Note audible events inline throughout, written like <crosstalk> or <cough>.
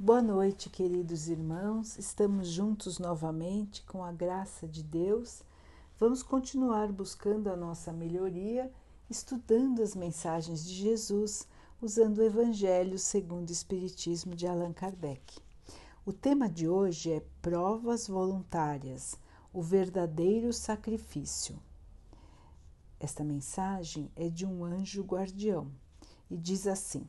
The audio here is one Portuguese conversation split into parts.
Boa noite, queridos irmãos. Estamos juntos novamente com a graça de Deus. Vamos continuar buscando a nossa melhoria, estudando as mensagens de Jesus, usando o Evangelho segundo o Espiritismo de Allan Kardec. O tema de hoje é Provas Voluntárias o verdadeiro sacrifício. Esta mensagem é de um anjo guardião e diz assim: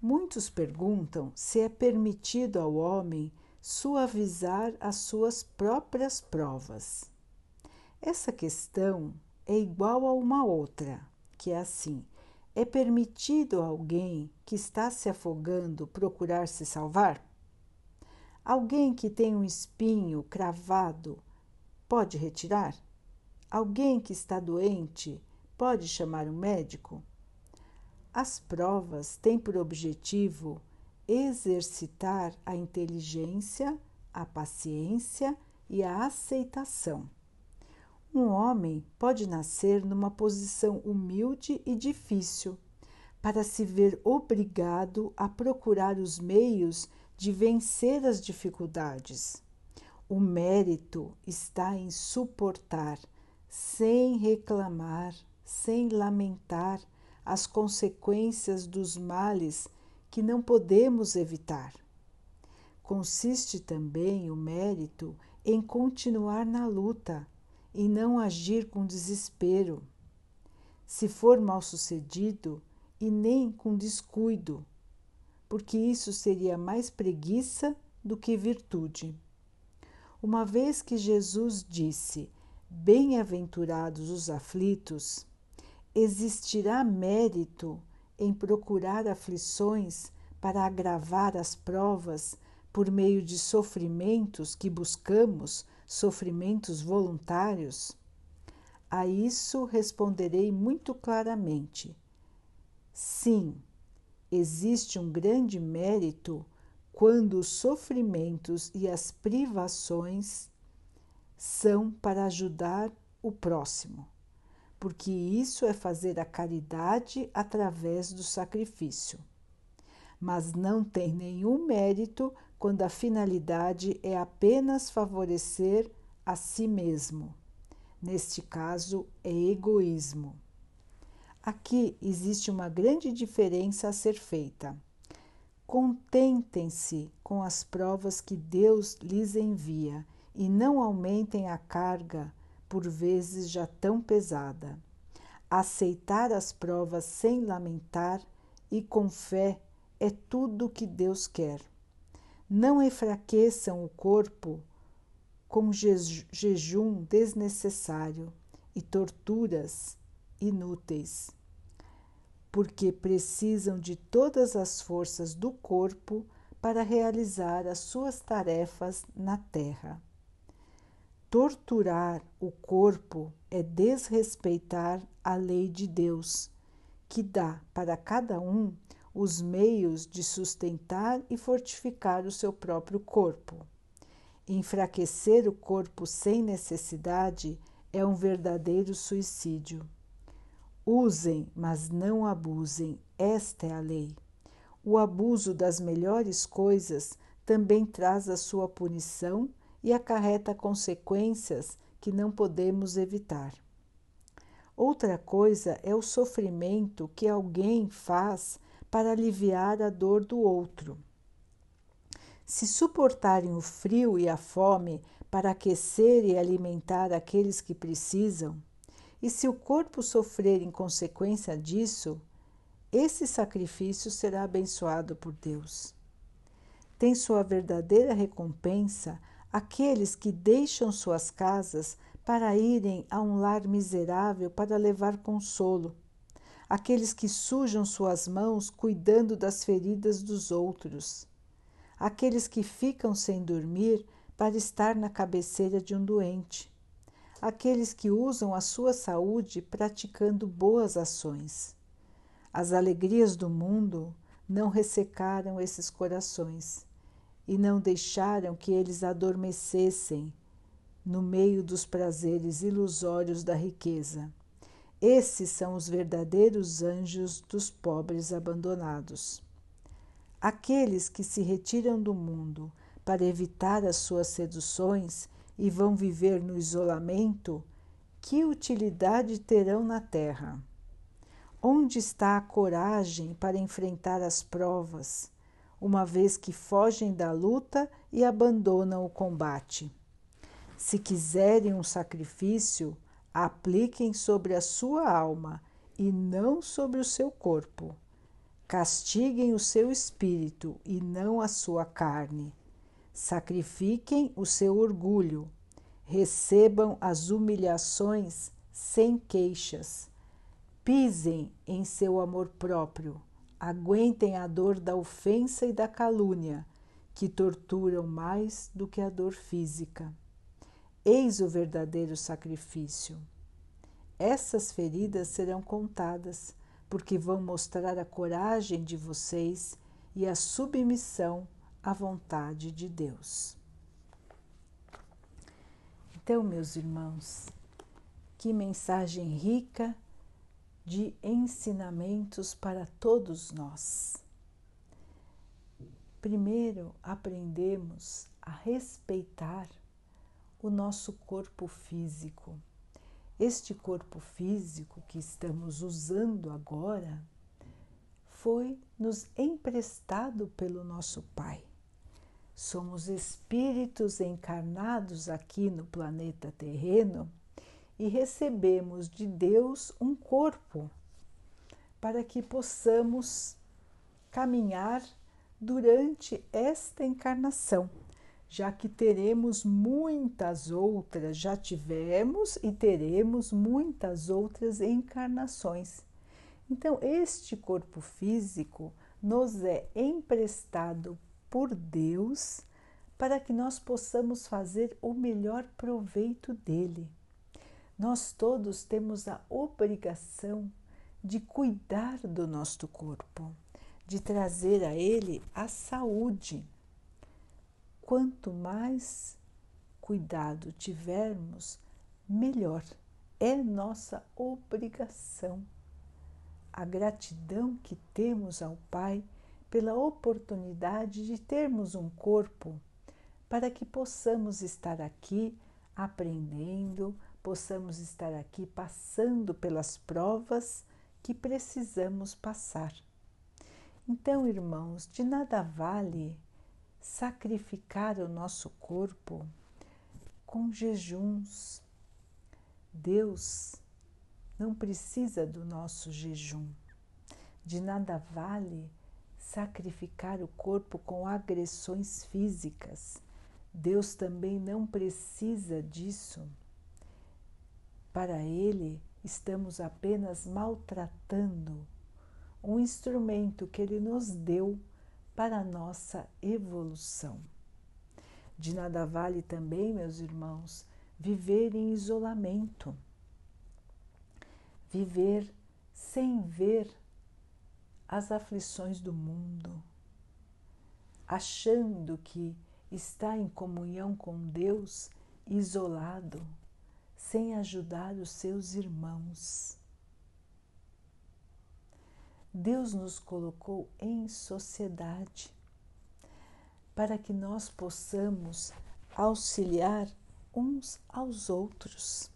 Muitos perguntam se é permitido ao homem suavizar as suas próprias provas. Essa questão é igual a uma outra, que é assim: é permitido a alguém que está se afogando procurar se salvar? Alguém que tem um espinho cravado pode retirar? Alguém que está doente pode chamar um médico? As provas têm por objetivo exercitar a inteligência, a paciência e a aceitação. Um homem pode nascer numa posição humilde e difícil, para se ver obrigado a procurar os meios de vencer as dificuldades. O mérito está em suportar, sem reclamar, sem lamentar as consequências dos males que não podemos evitar. Consiste também o mérito em continuar na luta e não agir com desespero. Se for mal sucedido, e nem com descuido, porque isso seria mais preguiça do que virtude. Uma vez que Jesus disse: Bem-aventurados os aflitos, existirá mérito em procurar aflições para agravar as provas por meio de sofrimentos que buscamos, sofrimentos voluntários? A isso responderei muito claramente. Sim, existe um grande mérito quando os sofrimentos e as privações são para ajudar o próximo porque isso é fazer a caridade através do sacrifício. Mas não tem nenhum mérito quando a finalidade é apenas favorecer a si mesmo. Neste caso, é egoísmo. Aqui existe uma grande diferença a ser feita. Contentem-se com as provas que Deus lhes envia e não aumentem a carga por vezes já tão pesada. Aceitar as provas sem lamentar e com fé é tudo o que Deus quer. Não enfraqueçam o corpo com jejum desnecessário e torturas inúteis, porque precisam de todas as forças do corpo para realizar as suas tarefas na terra. Torturar o corpo é desrespeitar a lei de Deus, que dá para cada um os meios de sustentar e fortificar o seu próprio corpo. Enfraquecer o corpo sem necessidade é um verdadeiro suicídio. Usem, mas não abusem, esta é a lei. O abuso das melhores coisas também traz a sua punição e acarreta consequências que não podemos evitar. Outra coisa é o sofrimento que alguém faz para aliviar a dor do outro. Se suportarem o frio e a fome para aquecer e alimentar aqueles que precisam, e se o corpo sofrer em consequência disso, esse sacrifício será abençoado por Deus. Tem sua verdadeira recompensa aqueles que deixam suas casas para irem a um lar miserável para levar consolo, aqueles que sujam suas mãos cuidando das feridas dos outros, aqueles que ficam sem dormir para estar na cabeceira de um doente, aqueles que usam a sua saúde praticando boas ações. As alegrias do mundo não ressecaram esses corações e não deixaram que eles adormecessem no meio dos prazeres ilusórios da riqueza. Esses são os verdadeiros anjos dos pobres abandonados. Aqueles que se retiram do mundo para evitar as suas seduções e vão viver no isolamento, que utilidade terão na terra? Onde está a coragem para enfrentar as provas, uma vez que fogem da luta e abandonam o combate? Se quiserem um sacrifício, apliquem sobre a sua alma e não sobre o seu corpo. Castiguem o seu espírito e não a sua carne. Sacrifiquem o seu orgulho. Recebam as humilhações sem queixas. Pisem em seu amor próprio. Aguentem a dor da ofensa e da calúnia, que torturam mais do que a dor física. Eis o verdadeiro sacrifício. Essas feridas serão contadas, porque vão mostrar a coragem de vocês e a submissão à vontade de Deus. Então, meus irmãos, que mensagem rica de ensinamentos para todos nós. Primeiro, aprendemos a respeitar o nosso corpo físico. Este corpo físico que estamos usando agora foi nos emprestado pelo nosso Pai. Somos espíritos encarnados aqui no planeta terreno e recebemos de Deus um corpo para que possamos caminhar durante esta encarnação já que teremos muitas outras, já tivemos e teremos muitas outras encarnações. Então, este corpo físico nos é emprestado por Deus para que nós possamos fazer o melhor proveito dele. Nós todos temos a obrigação de cuidar do nosso corpo, de trazer a ele a saúde quanto mais cuidado tivermos, melhor. É nossa obrigação. A gratidão que temos ao Pai pela oportunidade de termos um corpo para que possamos estar aqui aprendendo, possamos estar aqui passando pelas provas que precisamos passar. Então, irmãos, de nada vale sacrificar o nosso corpo com jejuns. Deus não precisa do nosso jejum. De nada vale sacrificar o corpo com agressões físicas. Deus também não precisa disso. Para Ele, estamos apenas maltratando um instrumento que Ele nos deu para a nossa evolução. De nada vale também, meus irmãos, viver em isolamento, viver sem ver as aflições do mundo, achando que está em comunhão com Deus isolado, sem ajudar os seus irmãos. Deus nos colocou em sociedade para que nós possamos auxiliar uns aos outros.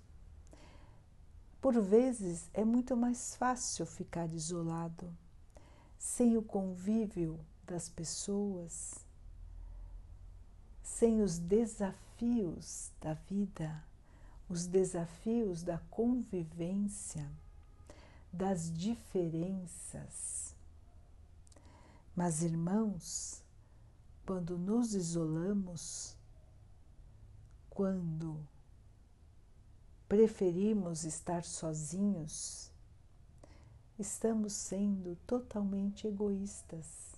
Por vezes é muito mais fácil ficar isolado, sem o convívio das pessoas, sem os desafios da vida, os desafios da convivência das diferenças. Mas, irmãos, quando nos isolamos, quando preferimos estar sozinhos, estamos sendo totalmente egoístas.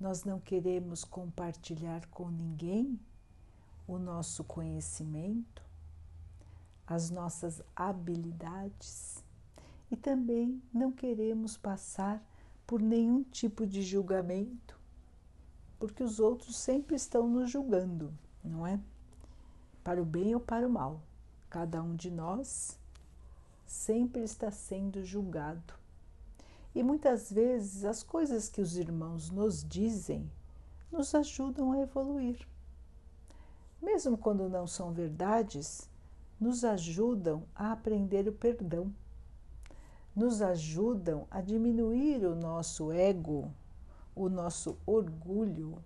Nós não queremos compartilhar com ninguém o nosso conhecimento, as nossas habilidades e também não queremos passar por nenhum tipo de julgamento, porque os outros sempre estão nos julgando, não é? Para o bem ou para o mal. Cada um de nós sempre está sendo julgado. E muitas vezes as coisas que os irmãos nos dizem nos ajudam a evoluir. Mesmo quando não são verdades, nos ajudam a aprender o perdão, nos ajudam a diminuir o nosso ego, o nosso orgulho,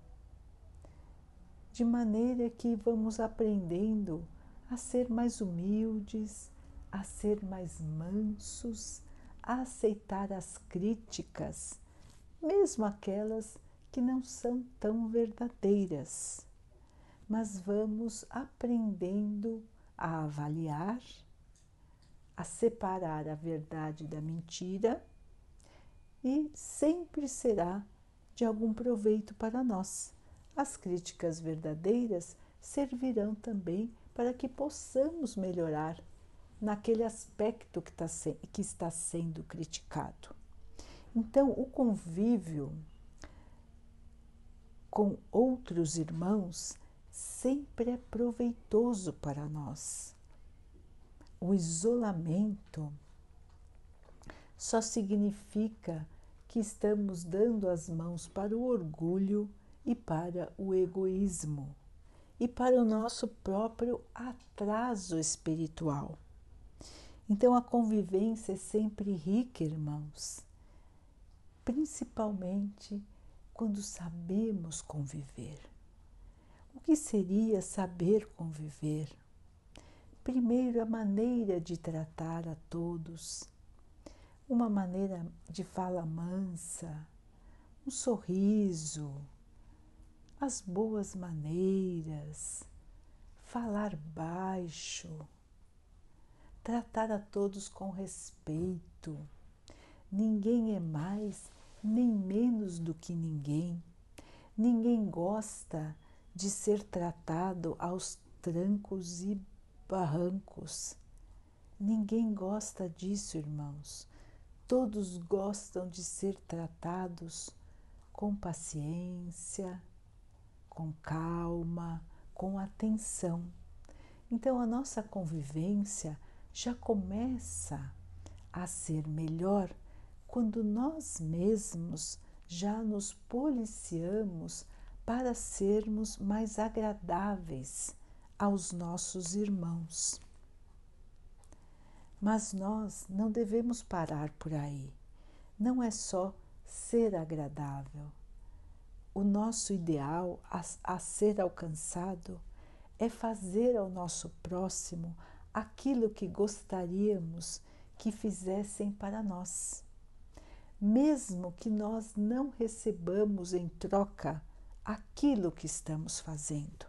de maneira que vamos aprendendo a ser mais humildes, a ser mais mansos, a aceitar as críticas, mesmo aquelas que não são tão verdadeiras. Mas vamos aprendendo a avaliar, a separar a verdade da mentira e sempre será de algum proveito para nós. As críticas verdadeiras servirão também para que possamos melhorar naquele aspecto que, tá que está sendo criticado. Então, o convívio com outros irmãos sempre é proveitoso para nós. O isolamento só significa que estamos dando as mãos para o orgulho e para o egoísmo e para o nosso próprio atraso espiritual. Então a convivência é sempre rica, irmãos, principalmente quando sabemos conviver. O que seria saber conviver? Primeiro, a maneira de tratar a todos, uma maneira de fala mansa, um sorriso, as boas maneiras, falar baixo tratar a todos com respeito. Ninguém é mais nem menos do que ninguém. Ninguém gosta de ser tratado aos trancos e barrancos. Ninguém gosta disso, irmãos. Todos gostam de ser tratados com paciência, com calma, com atenção. Então, a nossa convivência já começa a ser melhor quando nós mesmos já nos policiamos para sermos mais agradáveis aos nossos irmãos. Mas nós não devemos parar por aí. Não é só ser agradável. O nosso ideal a, a ser alcançado é fazer ao nosso próximo aquilo que gostaríamos que fizessem para nós, mesmo que nós não recebamos em troca aquilo que estamos fazendo.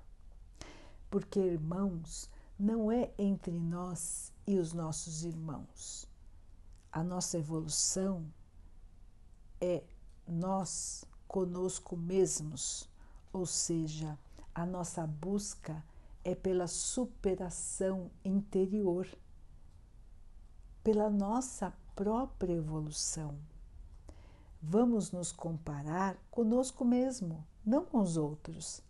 Porque, irmãos, não é entre nós e os nossos irmãos. A nossa evolução é nós conosco mesmos, ou seja, a nossa busca é pela superação interior, pela nossa própria evolução. Vamos nos comparar conosco mesmo, não com os outros.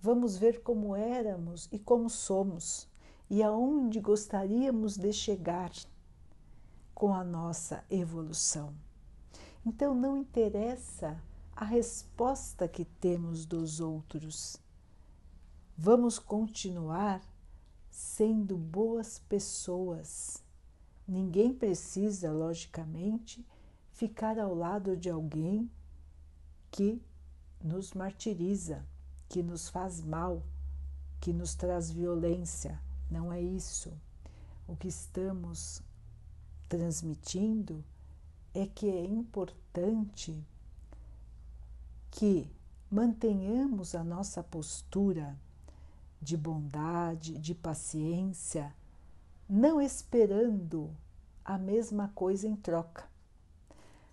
Vamos ver como éramos e como somos e aonde gostaríamos de chegar com a nossa evolução. Então não interessa a resposta que temos dos outros, Vamos continuar sendo boas pessoas. Ninguém precisa, logicamente, ficar ao lado de alguém que nos martiriza, que nos faz mal, que nos traz violência. Não é isso. O que estamos transmitindo é que é importante que mantenhamos a nossa postura de bondade, de paciência, não esperando a mesma coisa em troca.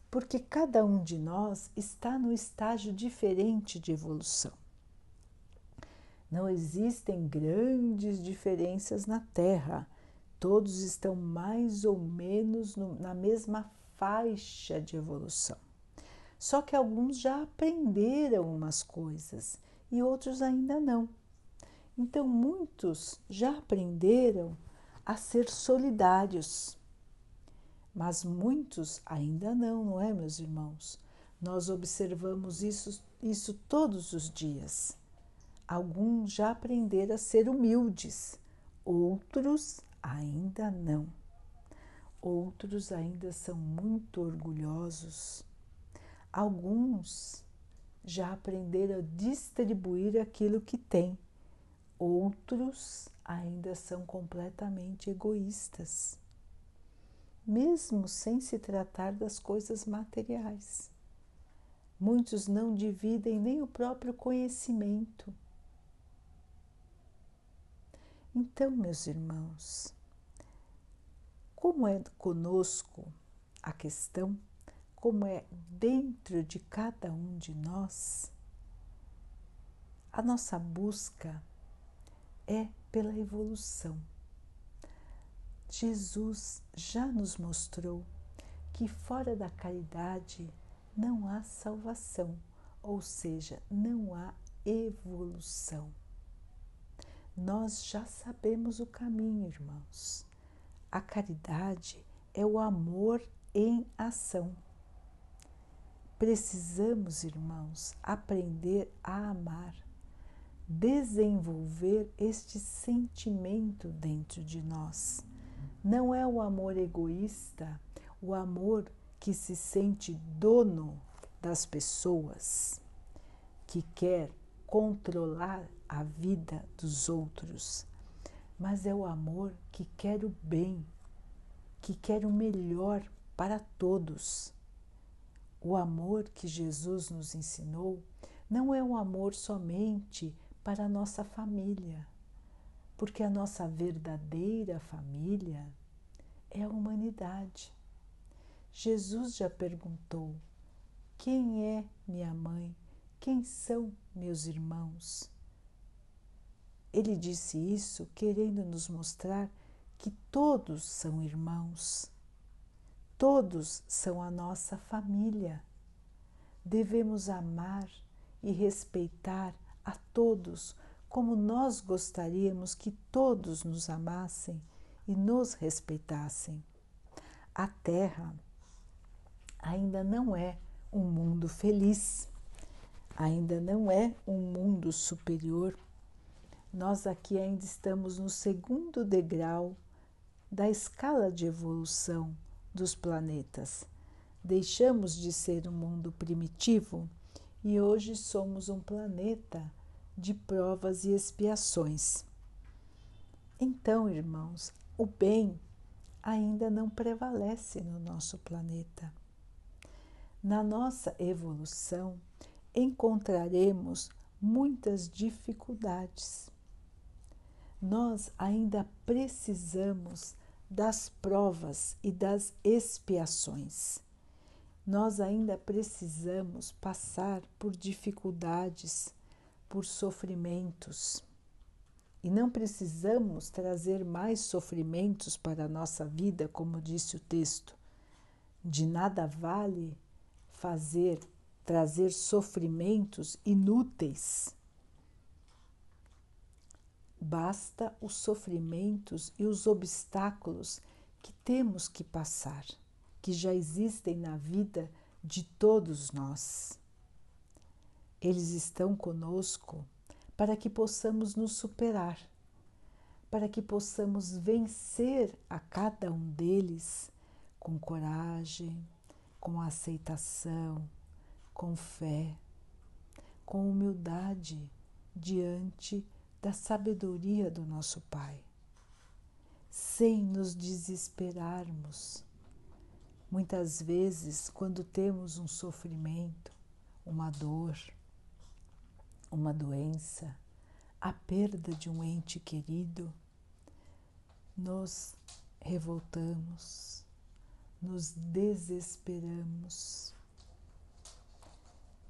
Porque cada um de nós está no estágio diferente de evolução. Não existem grandes diferenças na Terra, todos estão mais ou menos no, na mesma faixa de evolução. Só que alguns já aprenderam umas coisas e outros ainda não. Então, muitos já aprenderam a ser solidários, mas muitos ainda não, não é, meus irmãos? Nós observamos isso, isso todos os dias. Alguns já aprenderam a ser humildes, outros ainda não. Outros ainda são muito orgulhosos. Alguns já aprenderam a distribuir aquilo que têm. Outros ainda são completamente egoístas, mesmo sem se tratar das coisas materiais. Muitos não dividem nem o próprio conhecimento. Então, meus irmãos, como é conosco a questão, como é dentro de cada um de nós, a nossa busca é pela evolução. Jesus já nos mostrou que fora da caridade não há salvação, ou seja, não há evolução. Nós já sabemos o caminho, irmãos. A caridade é o amor em ação. Precisamos, irmãos, aprender a amar, desenvolver este sentimento dentro de nós. Não é o amor egoísta, o amor que se sente dono das pessoas, que quer controlar a vida dos outros, mas é o amor que quer o bem, que quer o melhor para todos. O amor que Jesus nos ensinou não é um amor somente para a nossa família, porque a nossa verdadeira família é a humanidade. Jesus já perguntou: Quem é minha mãe? Quem são meus irmãos? Ele disse isso querendo nos mostrar que todos são irmãos, todos são a nossa família. Devemos amar e respeitar a todos como nós gostaríamos que todos nos amassem e nos respeitassem. A Terra ainda não é um mundo feliz, ainda não é um mundo superior nós aqui ainda estamos no segundo degrau da escala de evolução dos planetas. Deixamos de ser um mundo primitivo e hoje somos um planeta de provas e expiações. Então, irmãos, o bem ainda não prevalece no nosso planeta. Na nossa evolução, encontraremos muitas dificuldades nós ainda precisamos das provas e das expiações. Nós ainda precisamos passar por dificuldades, por sofrimentos. E não precisamos trazer mais sofrimentos para a nossa vida, como disse o texto. De nada vale fazer, trazer sofrimentos inúteis Basta os sofrimentos e os obstáculos que temos que passar, que já existem na vida de todos nós. Eles estão conosco para que possamos nos superar, para que possamos vencer a cada um deles com coragem, com aceitação, com fé, com humildade diante da sabedoria do nosso Pai, sem nos desesperarmos. Muitas vezes, quando temos um sofrimento, uma dor, uma doença, a perda de um ente querido, nos revoltamos, nos desesperamos,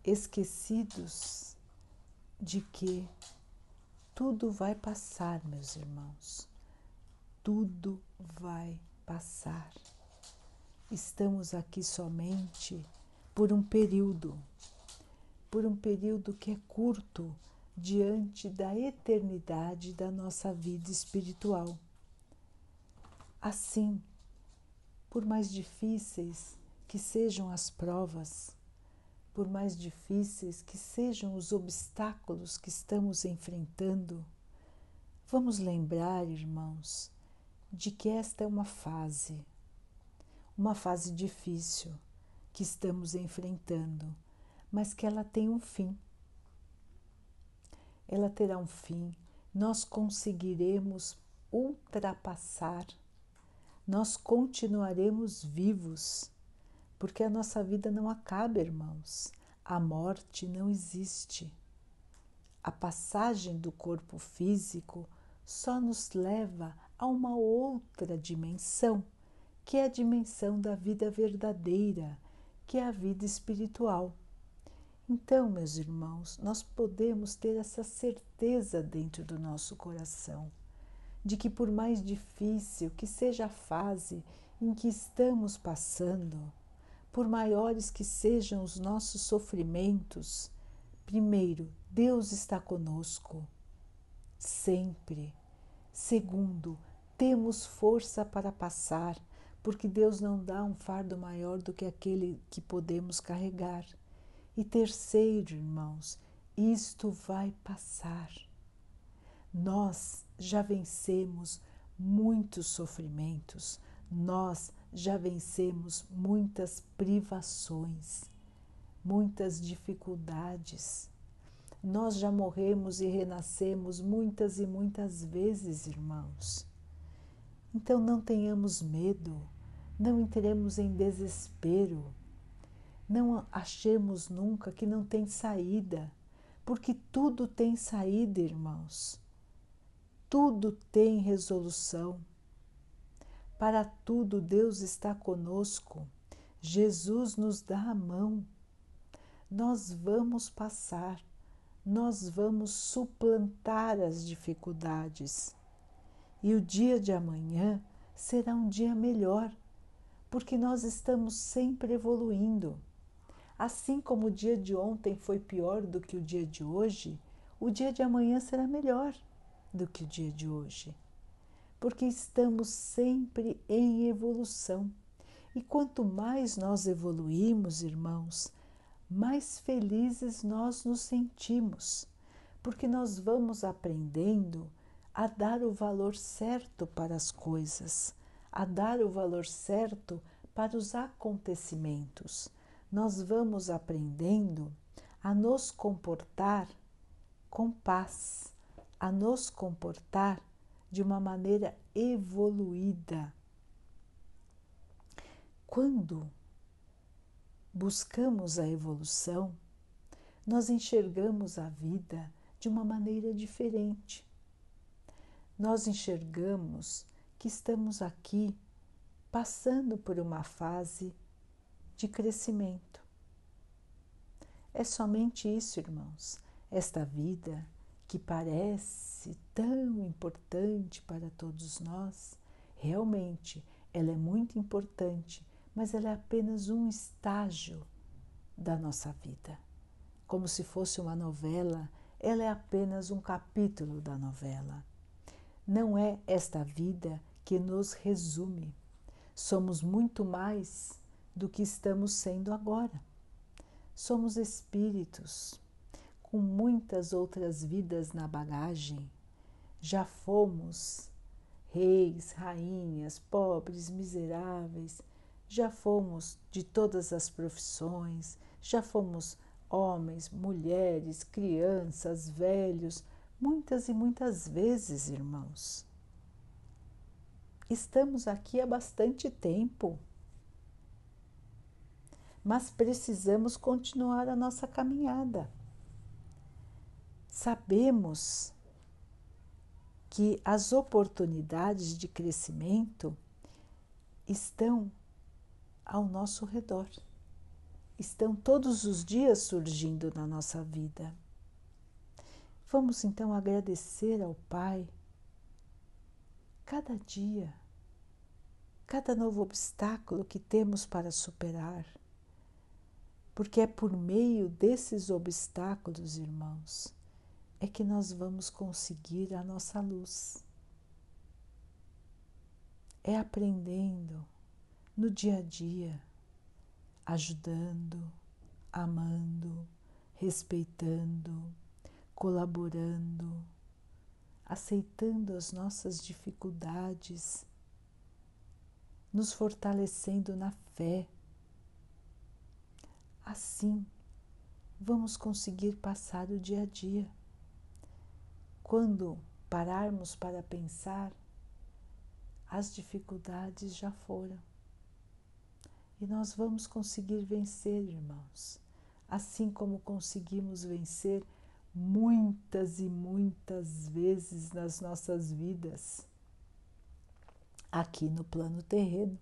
esquecidos de que tudo vai passar, meus irmãos. Tudo vai passar. Estamos aqui somente por um período, por um período que é curto diante da eternidade da nossa vida espiritual. Assim, por mais difíceis que sejam as provas, por mais difíceis que sejam os obstáculos que estamos enfrentando, vamos lembrar, irmãos, de que esta é uma fase, uma fase difícil que estamos enfrentando, mas que ela tem um fim. Ela terá um fim, nós conseguiremos ultrapassar, nós continuaremos vivos porque a nossa vida não acaba, irmãos. A morte não existe. A passagem do corpo físico só nos leva a uma outra dimensão, que é a dimensão da vida verdadeira, que é a vida espiritual. Então, meus irmãos, nós podemos ter essa certeza dentro do nosso coração de que, por mais difícil que seja a fase em que estamos passando, por maiores que sejam os nossos sofrimentos, primeiro, Deus está conosco, sempre. Segundo, temos força para passar, porque Deus não dá um fardo maior do que aquele que podemos carregar. E terceiro, irmãos, isto vai passar. Nós já vencemos muitos sofrimentos, nós já vencemos muitas privações, muitas dificuldades. Nós já morremos e renascemos muitas e muitas vezes, irmãos. Então não tenhamos medo, não entremos em desespero, não achemos nunca que não tem saída, porque tudo tem saída, irmãos. Tudo tem resolução. Para tudo Deus está conosco. Jesus nos dá a mão. Nós vamos passar, nós vamos suplantar as dificuldades. E o dia de amanhã será um dia melhor, porque nós estamos sempre evoluindo. Assim como o dia de ontem foi pior do que o dia de hoje, o dia de amanhã será melhor do que o dia de hoje porque estamos sempre em evolução. E quanto mais nós evoluímos, irmãos, mais felizes nós nos sentimos, porque nós vamos aprendendo a dar o valor certo para as coisas, a dar o valor certo para os acontecimentos. Nós vamos aprendendo a nos comportar com paz, a nos comportar de uma maneira evoluída. Quando buscamos a evolução, nós enxergamos a vida de uma maneira diferente. Nós enxergamos que estamos aqui passando por uma fase de crescimento. É somente isso, irmãos. Esta vida que parece tão importante para todos nós, realmente ela é muito importante, mas ela é apenas um estágio da nossa vida. Como se fosse uma novela, ela é apenas um capítulo da novela. Não é esta vida que nos resume. Somos muito mais do que estamos sendo agora. Somos espíritos com muitas outras vidas na bagagem. Já fomos reis, rainhas, pobres, miseráveis, já fomos de todas as profissões, já fomos homens, mulheres, crianças, velhos, muitas e muitas vezes, irmãos. Estamos aqui há bastante tempo, mas precisamos continuar a nossa caminhada. Sabemos que as oportunidades de crescimento estão ao nosso redor, estão todos os dias surgindo na nossa vida. Vamos então agradecer ao Pai cada dia, cada novo obstáculo que temos para superar, porque é por meio desses obstáculos, irmãos, é que nós vamos conseguir a nossa luz. É aprendendo, no dia a dia, ajudando, amando, respeitando, colaborando, aceitando as nossas dificuldades, nos fortalecendo na fé. Assim, vamos conseguir passar o dia a dia. Quando pararmos para pensar, as dificuldades já foram. E nós vamos conseguir vencer, irmãos, assim como conseguimos vencer muitas e muitas vezes nas nossas vidas, aqui no plano terreno.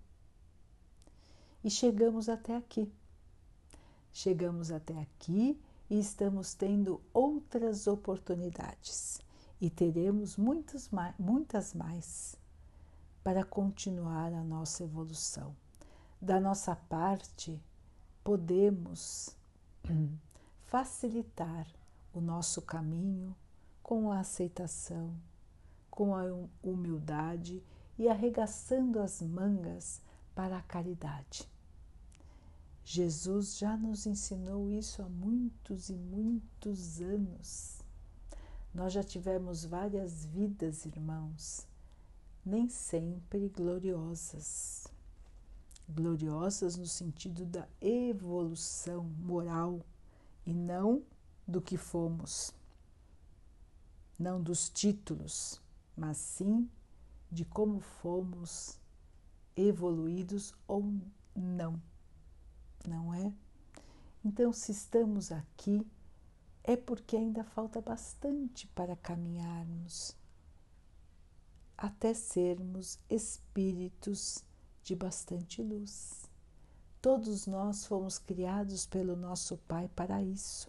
E chegamos até aqui. Chegamos até aqui e estamos tendo outras oportunidades e teremos muitas mais, muitas mais para continuar a nossa evolução. Da nossa parte, podemos <clears throat> facilitar o nosso caminho com a aceitação, com a humildade e arregaçando as mangas para a caridade. Jesus já nos ensinou isso há muitos e muitos anos. Nós já tivemos várias vidas, irmãos, nem sempre gloriosas. Gloriosas no sentido da evolução moral e não do que fomos, não dos títulos, mas sim de como fomos evoluídos ou não, não é? Então, se estamos aqui, é porque ainda falta bastante para caminharmos até sermos espíritos de bastante luz. Todos nós fomos criados pelo nosso Pai para isso.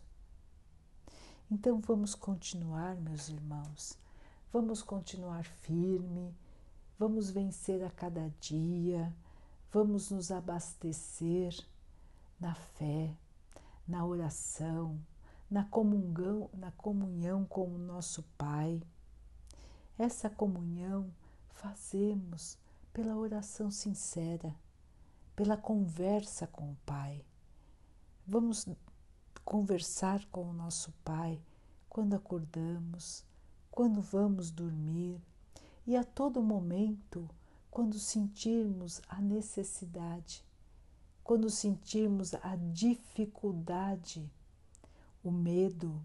Então vamos continuar, meus irmãos, vamos continuar firme, vamos vencer a cada dia, vamos nos abastecer na fé, na oração, na comunhão, na comunhão com o nosso Pai. Essa comunhão fazemos pela oração sincera, pela conversa com o Pai. Vamos conversar com o nosso Pai quando acordamos, quando vamos dormir e a todo momento quando sentirmos a necessidade, quando sentirmos a dificuldade, o medo,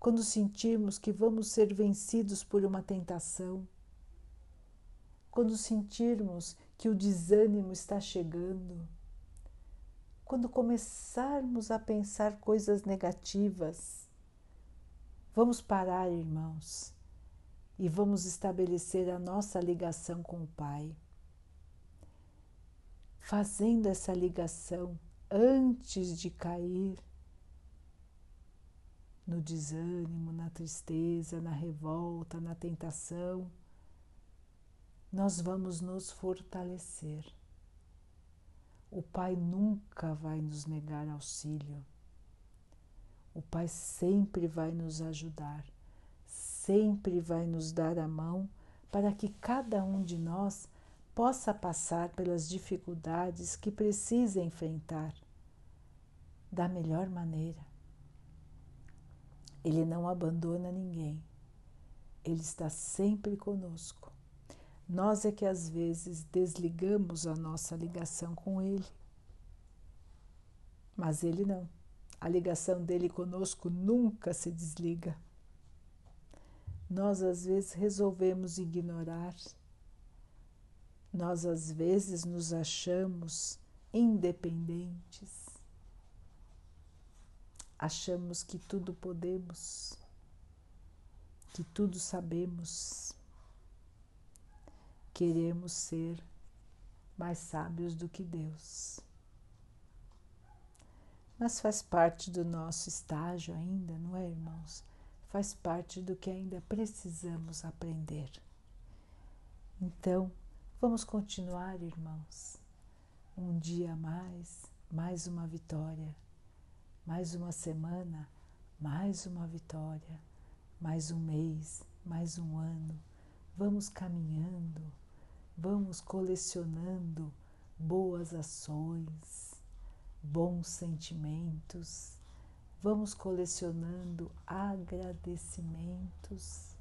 quando sentirmos que vamos ser vencidos por uma tentação, quando sentirmos que o desânimo está chegando quando começarmos a pensar coisas negativas, vamos parar, irmãos, e vamos estabelecer a nossa ligação com o Pai. Fazendo essa ligação antes de cair no desânimo, na tristeza, na revolta, na tentação, nós vamos nos fortalecer o Pai nunca vai nos negar auxílio. O Pai sempre vai nos ajudar, sempre vai nos dar a mão para que cada um de nós possa passar pelas dificuldades que precisa enfrentar da melhor maneira. Ele não abandona ninguém, ele está sempre conosco. Nós é que às vezes desligamos a nossa ligação com Ele. Mas Ele não. A ligação dele conosco nunca se desliga. Nós às vezes resolvemos ignorar. Nós às vezes nos achamos independentes. Achamos que tudo podemos, que tudo sabemos queremos ser mais sábios do que Deus. Mas faz parte do nosso estágio ainda, não é, irmãos? Faz parte do que ainda precisamos aprender. Então, vamos continuar, irmãos. Um dia a mais, mais uma vitória. Mais uma semana, mais uma vitória. Mais um mês, mais um ano. Vamos caminhando vamos colecionando boas ações, bons sentimentos. Vamos colecionando agradecimentos.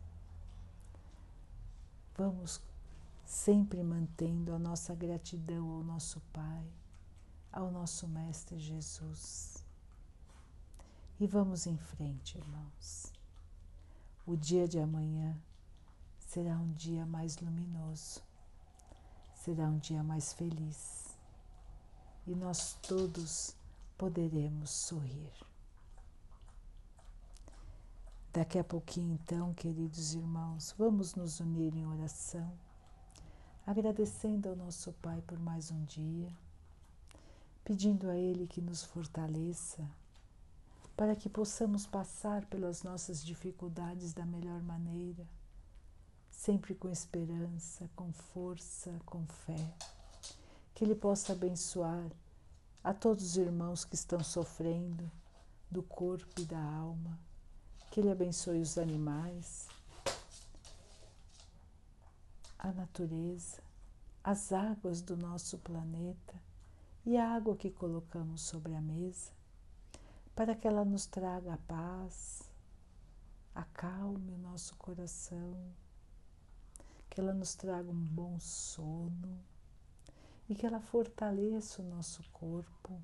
Vamos sempre mantendo a nossa gratidão ao nosso Pai, ao nosso Mestre Jesus. E vamos em frente, irmãos. O dia de amanhã será um dia mais luminoso, será um dia mais feliz e nós todos poderemos sorrir. Daqui a pouquinho, então, queridos irmãos, vamos nos unir em oração, agradecendo ao nosso Pai por mais um dia, pedindo a Ele que nos fortaleça para que possamos passar pelas nossas dificuldades da melhor maneira, sempre com esperança, com força, com fé. Que Ele possa abençoar a todos os irmãos que estão sofrendo do corpo e da alma que Ele abençoe os animais, a natureza, as águas do nosso planeta e a água que colocamos sobre a mesa, para que ela nos traga a paz, acalme o nosso coração, que ela nos traga um bom sono e que ela fortaleça o nosso corpo,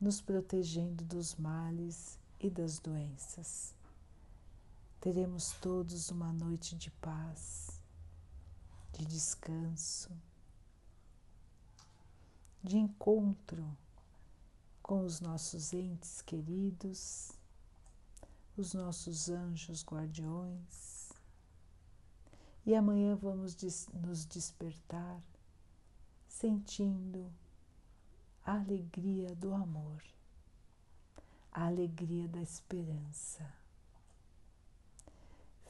nos protegendo dos males e das doenças. Teremos todos uma noite de paz, de descanso, de encontro com os nossos entes queridos, os nossos anjos guardiões. E amanhã vamos nos despertar sentindo a alegria do amor a alegria da esperança.